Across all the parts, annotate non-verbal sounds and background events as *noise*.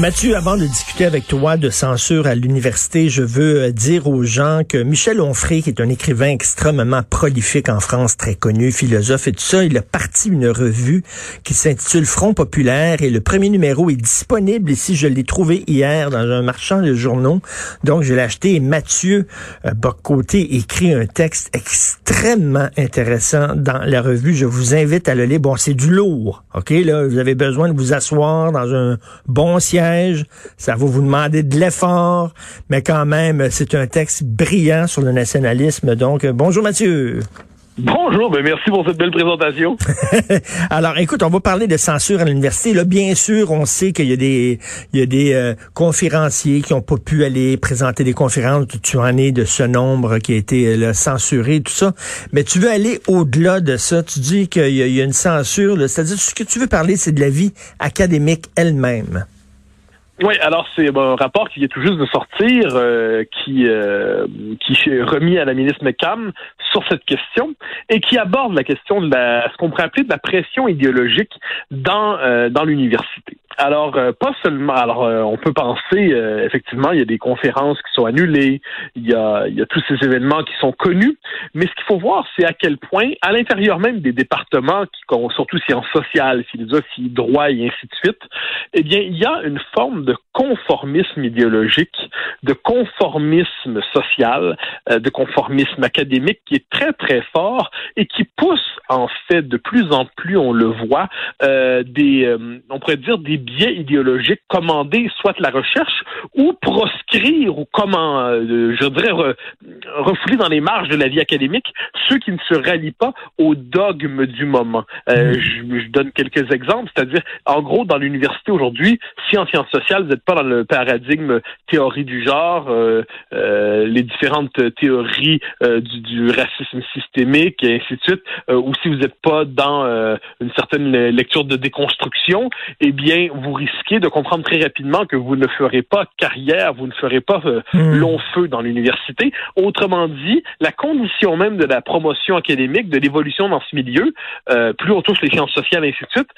Mathieu, avant de discuter avec toi de censure à l'université, je veux euh, dire aux gens que Michel Onfray, qui est un écrivain extrêmement prolifique en France, très connu, philosophe et tout ça, il a parti une revue qui s'intitule Front populaire et le premier numéro est disponible ici. Je l'ai trouvé hier dans un marchand de journaux. Donc, je l'ai acheté et Mathieu euh, Boccoté écrit un texte extrêmement intéressant dans la revue. Je vous invite à le lire. Bon, c'est du lourd. OK, là, vous avez besoin de vous asseoir dans un bon siège ça va vous demander de l'effort, mais quand même, c'est un texte brillant sur le nationalisme. Donc, bonjour Mathieu. Bonjour, ben merci pour cette belle présentation. *laughs* Alors, écoute, on va parler de censure à l'université. Là, bien sûr, on sait qu'il y a des, il y a des euh, conférenciers qui ont pas pu aller présenter des conférences. Tu en es de ce nombre qui a été euh, là, censuré, tout ça. Mais tu veux aller au-delà de ça. Tu dis qu'il y, y, a une censure. C'est-à-dire, ce que tu veux parler, c'est de la vie académique elle-même. Oui, alors c'est un rapport qui vient tout juste de sortir, euh, qui euh, qui est remis à la ministre McCann sur cette question et qui aborde la question de la, ce qu'on pourrait appeler de la pression idéologique dans euh, dans l'université. Alors, euh, pas seulement. Alors, euh, on peut penser, euh, effectivement, il y a des conférences qui sont annulées, il y a, il y a tous ces événements qui sont connus, mais ce qu'il faut voir, c'est à quel point, à l'intérieur même des départements, qui, surtout sciences sociales, philosophie, droit et ainsi de suite, eh bien, il y a une forme de conformisme idéologique, de conformisme social, de conformisme académique qui est très, très fort et qui pousse, en fait, de plus en plus, on le voit, des, on pourrait dire, des biais idéologiques, commander soit la recherche ou proscrire ou comment, euh, je dirais, refouler dans les marges de la vie académique ceux qui ne se rallient pas au dogme du moment. Euh, mm. je, je, donne quelques exemples, c'est-à-dire, en gros, dans l'université aujourd'hui, si en sciences sociales, vous n'êtes pas dans le paradigme théorie du genre, euh, euh les différentes théories euh, du, du, racisme systémique et ainsi de suite, ou si vous n'êtes pas dans une certaine lecture de déconstruction, eh bien, vous risquez de comprendre très rapidement que vous ne ferez pas carrière, vous ne ferez pas euh, hmm. long feu dans l'université. Autrement dit, la condition même de la promotion académique, de l'évolution dans ce milieu, euh, plus on touche les sciences sociales et ainsi de suite,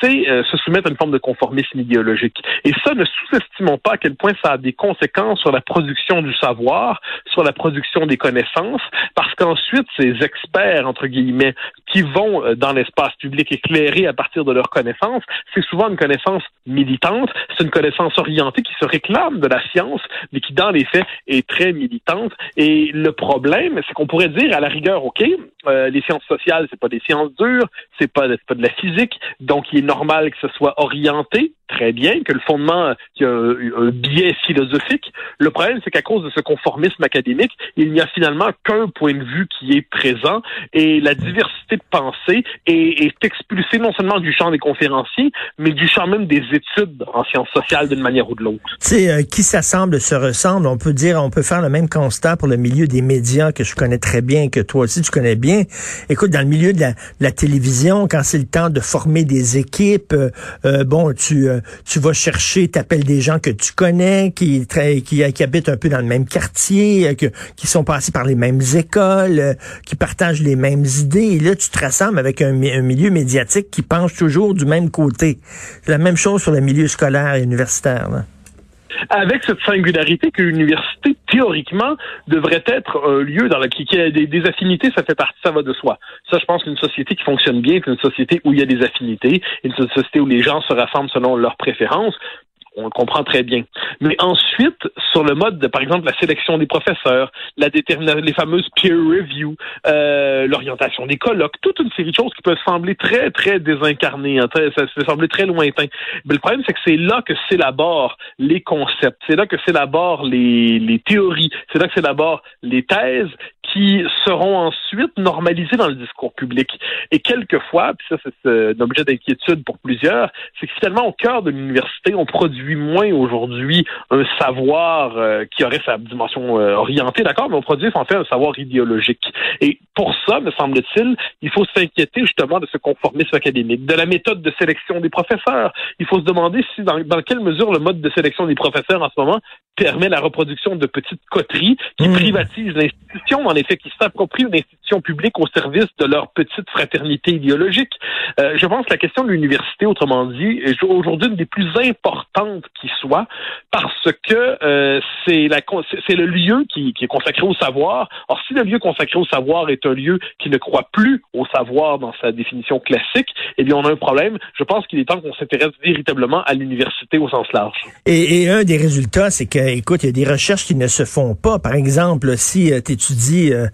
c'est euh, se soumettre à une forme de conformisme idéologique. Et ça, ne sous-estimons pas à quel point ça a des conséquences sur la production du savoir, sur la production des connaissances, parce qu'ensuite, ces experts, entre guillemets, qui vont euh, dans l'espace public éclairé à partir de leurs connaissances, c'est souvent une connaissance militante, c'est une connaissance orientée qui se réclame de la science, mais qui dans les faits est très militante. Et le problème, c'est qu'on pourrait dire à la rigueur, ok, euh, les sciences sociales, c'est pas des sciences dures, c'est pas, pas de la physique, donc il est normal que ce soit orienté, très bien, que le fondement, qu'il y a un, biais philosophique. Le problème, c'est qu'à cause de ce conformisme académique, il n'y a finalement qu'un point de vue qui est présent et la diversité de pensée est, est expulsée non seulement du champ des conférenciers, mais du champ même des études en sciences sociales d'une manière ou de l'autre. Tu sais, euh, qui s'assemble se ressemble. On peut dire, on peut faire le même constat pour le milieu des médias que je connais très bien, que toi aussi tu connais bien. Écoute, dans le milieu de la, de la télévision, quand c'est le temps de former des équipes, euh, euh bon, tu tu vas chercher, t'appelles des gens que tu connais, qui, qui, qui habitent un peu dans le même quartier, que, qui sont passés par les mêmes écoles, qui partagent les mêmes idées. Et là, tu te rassembles avec un, milieu médiatique qui penche toujours du même côté. La même chose sur le milieu scolaire et universitaire. Avec cette singularité que l'université, théoriquement, devrait être un lieu dans lequel il y a des, des, affinités, ça fait partie, ça va de soi. Ça, je pense qu'une société qui fonctionne bien, c'est une société où il y a des affinités, une société où les gens se rassemblent selon leurs préférences on le comprend très bien. Mais ensuite, sur le mode de, par exemple, la sélection des professeurs, la détermination, les fameuses peer review, euh, l'orientation des colloques, toute une série de choses qui peuvent sembler très, très désincarnées, hein, ça peut sembler très lointain. Mais le problème, c'est que c'est là que s'élaborent les concepts, c'est là que s'élaborent les, les théories, c'est là que s'élaborent les thèses qui seront ensuite normalisées dans le discours public. Et quelquefois, puis ça c'est un objet d'inquiétude pour plusieurs, c'est que finalement au cœur de l'université, on produit moins aujourd'hui un savoir euh, qui aurait sa dimension euh, orientée, d'accord, mais on produit en fait un savoir idéologique. Et pour ça, me semble-t-il, il faut s'inquiéter justement de ce conformisme académique, de la méthode de sélection des professeurs. Il faut se demander si dans, dans quelle mesure le mode de sélection des professeurs en ce moment permet la reproduction de petites coteries qui mmh. privatisent l'institution, en effet, qui s'approprient une institution publique au service de leur petite fraternité idéologique. Euh, je pense que la question de l'université, autrement dit, est aujourd'hui une des plus importantes qui soit, parce que euh, c'est la c'est le lieu qui, est consacré au savoir. Or, si le lieu consacré au savoir est un lieu qui ne croit plus au savoir dans sa définition classique, eh bien, on a un problème. Je pense qu'il est temps qu'on s'intéresse véritablement à l'université au sens large. Et, un des résultats, c'est que, écoute, il y a des recherches qui ne se font pas. Par exemple, si euh, tu étudies, euh,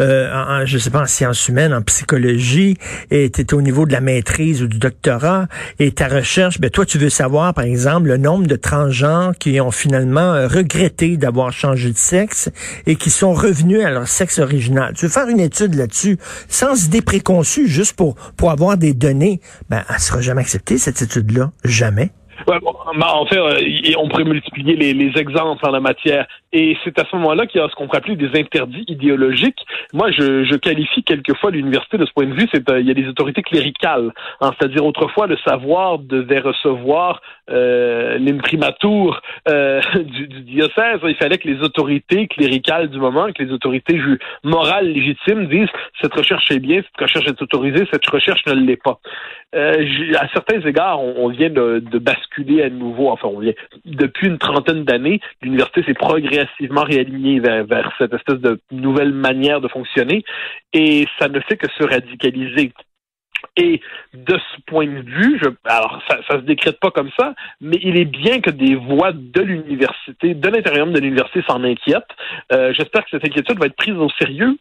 euh, en, je sais pas, en sciences humaines, en psychologie, et tu es au niveau de la maîtrise ou du doctorat, et ta recherche, ben toi, tu veux savoir, par exemple, le nombre de transgenres qui ont finalement euh, regretté d'avoir changé de sexe et qui sont revenus à leur sexe original. Tu veux faire une étude là-dessus, sans idée préconçue, juste pour, pour avoir des données, ben, elle sera jamais acceptée, cette étude-là. Jamais. Ouais, en fait, euh, on pourrait multiplier les, les, exemples en la matière. Et c'est à ce moment-là qu'il y a ce qu'on pourrait appeler des interdits idéologiques. Moi, je, qualifie quelquefois l'université de ce point de vue, c'est euh, il y a des autorités cléricales. Hein, C'est-à-dire autrefois, le savoir devait recevoir euh, l'imprimatur euh, *laughs* du, diocèse. Il fallait que les autorités cléricales du moment, que les autorités morales légitimes disent cette recherche est bien, cette recherche est autorisée, cette recherche ne l'est pas. À certains égards, on, vient de basculer à nouveau, enfin on vient depuis une trentaine d'années, l'université s'est progressivement réalignée vers, vers cette espèce de nouvelle manière de fonctionner et ça ne fait que se radicaliser. Et de ce point de vue, je, alors ça, ça se décrète pas comme ça, mais il est bien que des voix de l'université, de l'intérieur de l'université s'en inquiètent. Euh, J'espère que cette inquiétude va être prise au sérieux,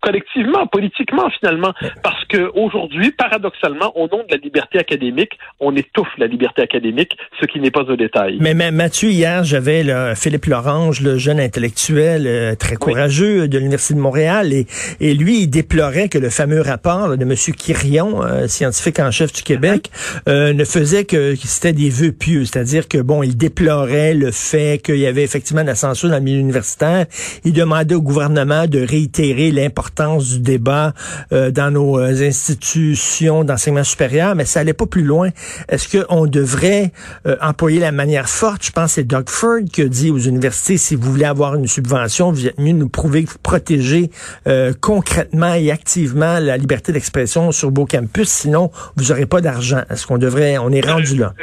collectivement, politiquement finalement, parce que aujourd'hui, paradoxalement, au nom de la liberté académique, on étouffe la liberté académique, ce qui n'est pas un détail. Mais, mais Mathieu, hier, j'avais Philippe Lorange, le jeune intellectuel euh, très courageux de l'université de Montréal, et, et lui, il déplorait que le fameux rapport de M. Quirion euh, scientifique en chef du Québec, euh, ne faisait que, c'était des vœux pieux, c'est-à-dire que bon, il déplorait le fait qu'il y avait effectivement de la censure dans le milieu universitaire. Il demandait au gouvernement de réitérer l'importance du débat euh, dans nos institutions d'enseignement supérieur, mais ça allait pas plus loin. Est-ce qu'on devrait employer la manière forte? Je pense que c'est Doug Ford qui a dit aux universités, si vous voulez avoir une subvention, vous êtes mieux nous prouver que vous protégez concrètement et activement la liberté d'expression sur vos campus sinon vous n'aurez pas d'argent. Est-ce qu'on devrait, on est rendu là?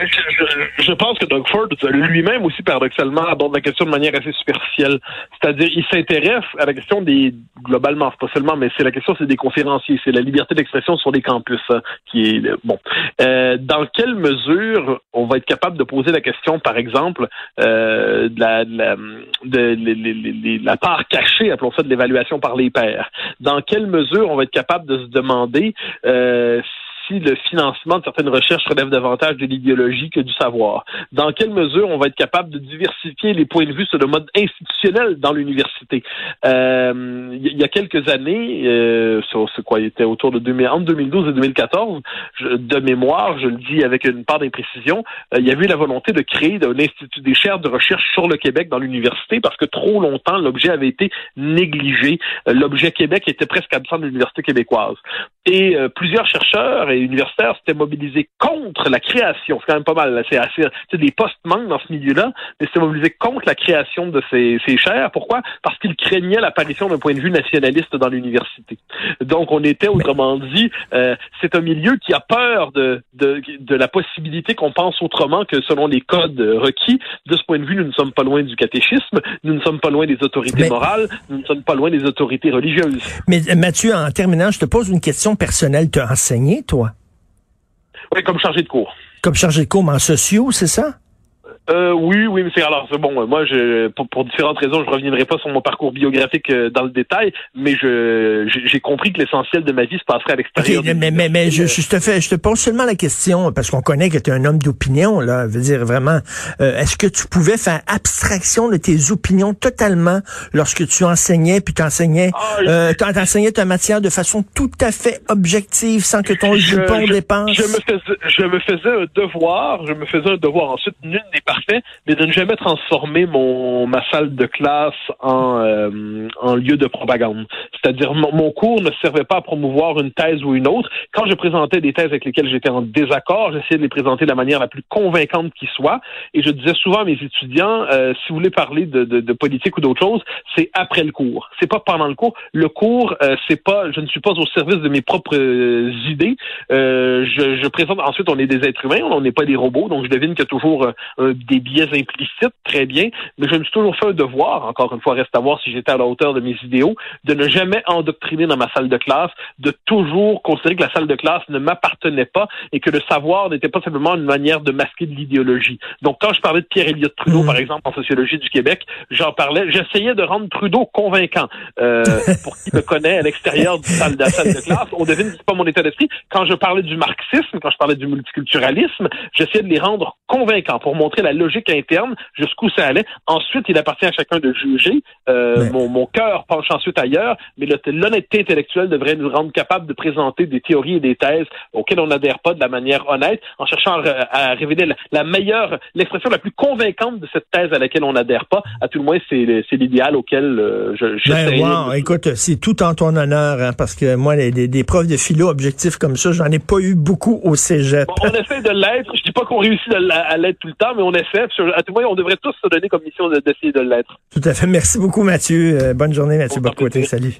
Je, pense que Doug Ford lui-même aussi paradoxalement aborde la question de manière assez superficielle. C'est-à-dire, il s'intéresse à la question des globalement, pas seulement, mais c'est la question, c'est des conférenciers, c'est la liberté d'expression sur les campus hein, qui est bon. Euh, dans quelle mesure on va être capable de poser la question, par exemple, euh, de, la, de, la, de, part cachée, appelons ça, de l'évaluation par les pairs? Dans quelle mesure on va être capable de se demander euh, si le financement de certaines recherches relève davantage de l'idéologie que du savoir? Dans quelle mesure on va être capable de diversifier les points de vue sur le mode institutionnel dans l'université? Euh, il y a quelques années, euh, c'est quoi, il était autour de 2000, entre 2012 et 2014, de mémoire, je le dis avec une part d'imprécision, euh, il y avait eu la volonté de créer un institut des chaires de recherche sur le Québec dans l'université parce que trop longtemps, l'objet avait été négligé. Euh, l'objet Québec était presque absent de l'université québécoise. Et euh, plusieurs chercheurs et universitaires s'étaient mobilisés contre la création. C'est quand même pas mal. C'est assez, des postes manquent dans ce milieu-là, mais s'étaient mobilisés contre la création de ces, ces chaires. Pourquoi? Parce qu'ils craignaient l'apparition d'un point de vue nationaliste dans l'université. Donc, on était, autrement dit, euh, c'est un milieu qui a peur de, de, de la possibilité qu'on pense autrement que selon les codes requis. De ce point de vue, nous ne sommes pas loin du catéchisme, nous ne sommes pas loin des autorités morales, nous ne sommes pas loin des autorités religieuses. Mais Mathieu, en terminant, je te pose une question personnelle. Tu as enseigné, toi? Oui, comme chargé de cours. Comme chargé de cours, mais en sociaux, c'est ça? Euh, oui, oui, mais c'est alors bon. Moi, je, pour, pour, différentes raisons, je reviendrai pas sur mon parcours biographique euh, dans le détail, mais je j'ai compris que l'essentiel de ma vie se passerait à l'extérieur. Okay, mais, mais, mais je, je, te fais, je te pose seulement la question parce qu'on connaît que tu es un homme d'opinion là. Je veux dire vraiment, euh, est-ce que tu pouvais faire abstraction de tes opinions totalement lorsque tu enseignais puis t'enseignais, ah, euh, t'enseignais ta matière de façon tout à fait objective sans que ton jupon dépense? Je me faisais, je me faisais un devoir, je me faisais un devoir. Ensuite, nul n'est parfait, mais de ne jamais transformer mon ma salle de classe en euh, en lieu de propagande. C'est-à-dire mon, cours ne servait pas à promouvoir une thèse ou une autre. Quand je présentais des thèses avec lesquelles j'étais en désaccord, j'essayais de les présenter de la manière la plus convaincante qui soit. Et je disais souvent à mes étudiants, euh, si vous voulez parler de, de, de politique ou d'autre chose, c'est après le cours. C'est pas pendant le cours. Le cours, euh, c'est pas, je ne suis pas au service de mes propres euh, idées. je, je présente. Ensuite, on est des êtres humains, on n'est pas des robots, donc je devine qu'il y a toujours des biais implicites, très bien. Mais je me suis toujours fait un devoir. Encore une fois, reste à voir si j'étais à la hauteur de mes idéaux, de ne jamais endoctriner dans ma salle de classe, de toujours considérer que la salle de classe ne m'appartenait pas et que le savoir n'était pas simplement une manière de masquer de l'idéologie. Donc, quand je parlais de Pierre Elliott Trudeau, mmh. par exemple, en sociologie du Québec, j'en parlais, j'essayais de rendre Trudeau convaincant. Euh, pour qui me connaît à l'extérieur de la salle de classe, on devine que c'est pas mon état d'esprit. Quand je parlais du marxisme, quand je parlais du multiculturalisme, j'essayais de les rendre convaincants pour montrer la logique interne, jusqu'où ça allait. Ensuite, il appartient à chacun de juger. Euh, mon, mon cœur penche ensuite ailleurs, mais l'honnêteté intellectuelle devrait nous rendre capables de présenter des théories et des thèses auxquelles on n'adhère pas de la manière honnête, en cherchant à, révéler la, meilleure, l'expression la plus convaincante de cette thèse à laquelle on n'adhère pas. À tout le moins, c'est l'idéal auquel euh, je, ben, écoute, c'est tout en ton honneur, hein, parce que moi, les, des profs de philo objectifs comme ça, j'en ai pas eu beaucoup au cégep. Bon, on essaie de l'être. Je dis pas qu'on réussit à l'être tout le temps, mais on À tout moins, on devrait tous se donner comme mission d'essayer de, l'être. Tout à fait. Merci beaucoup, Mathieu. Euh, bonne journée, Mathieu Bocoté. Salut.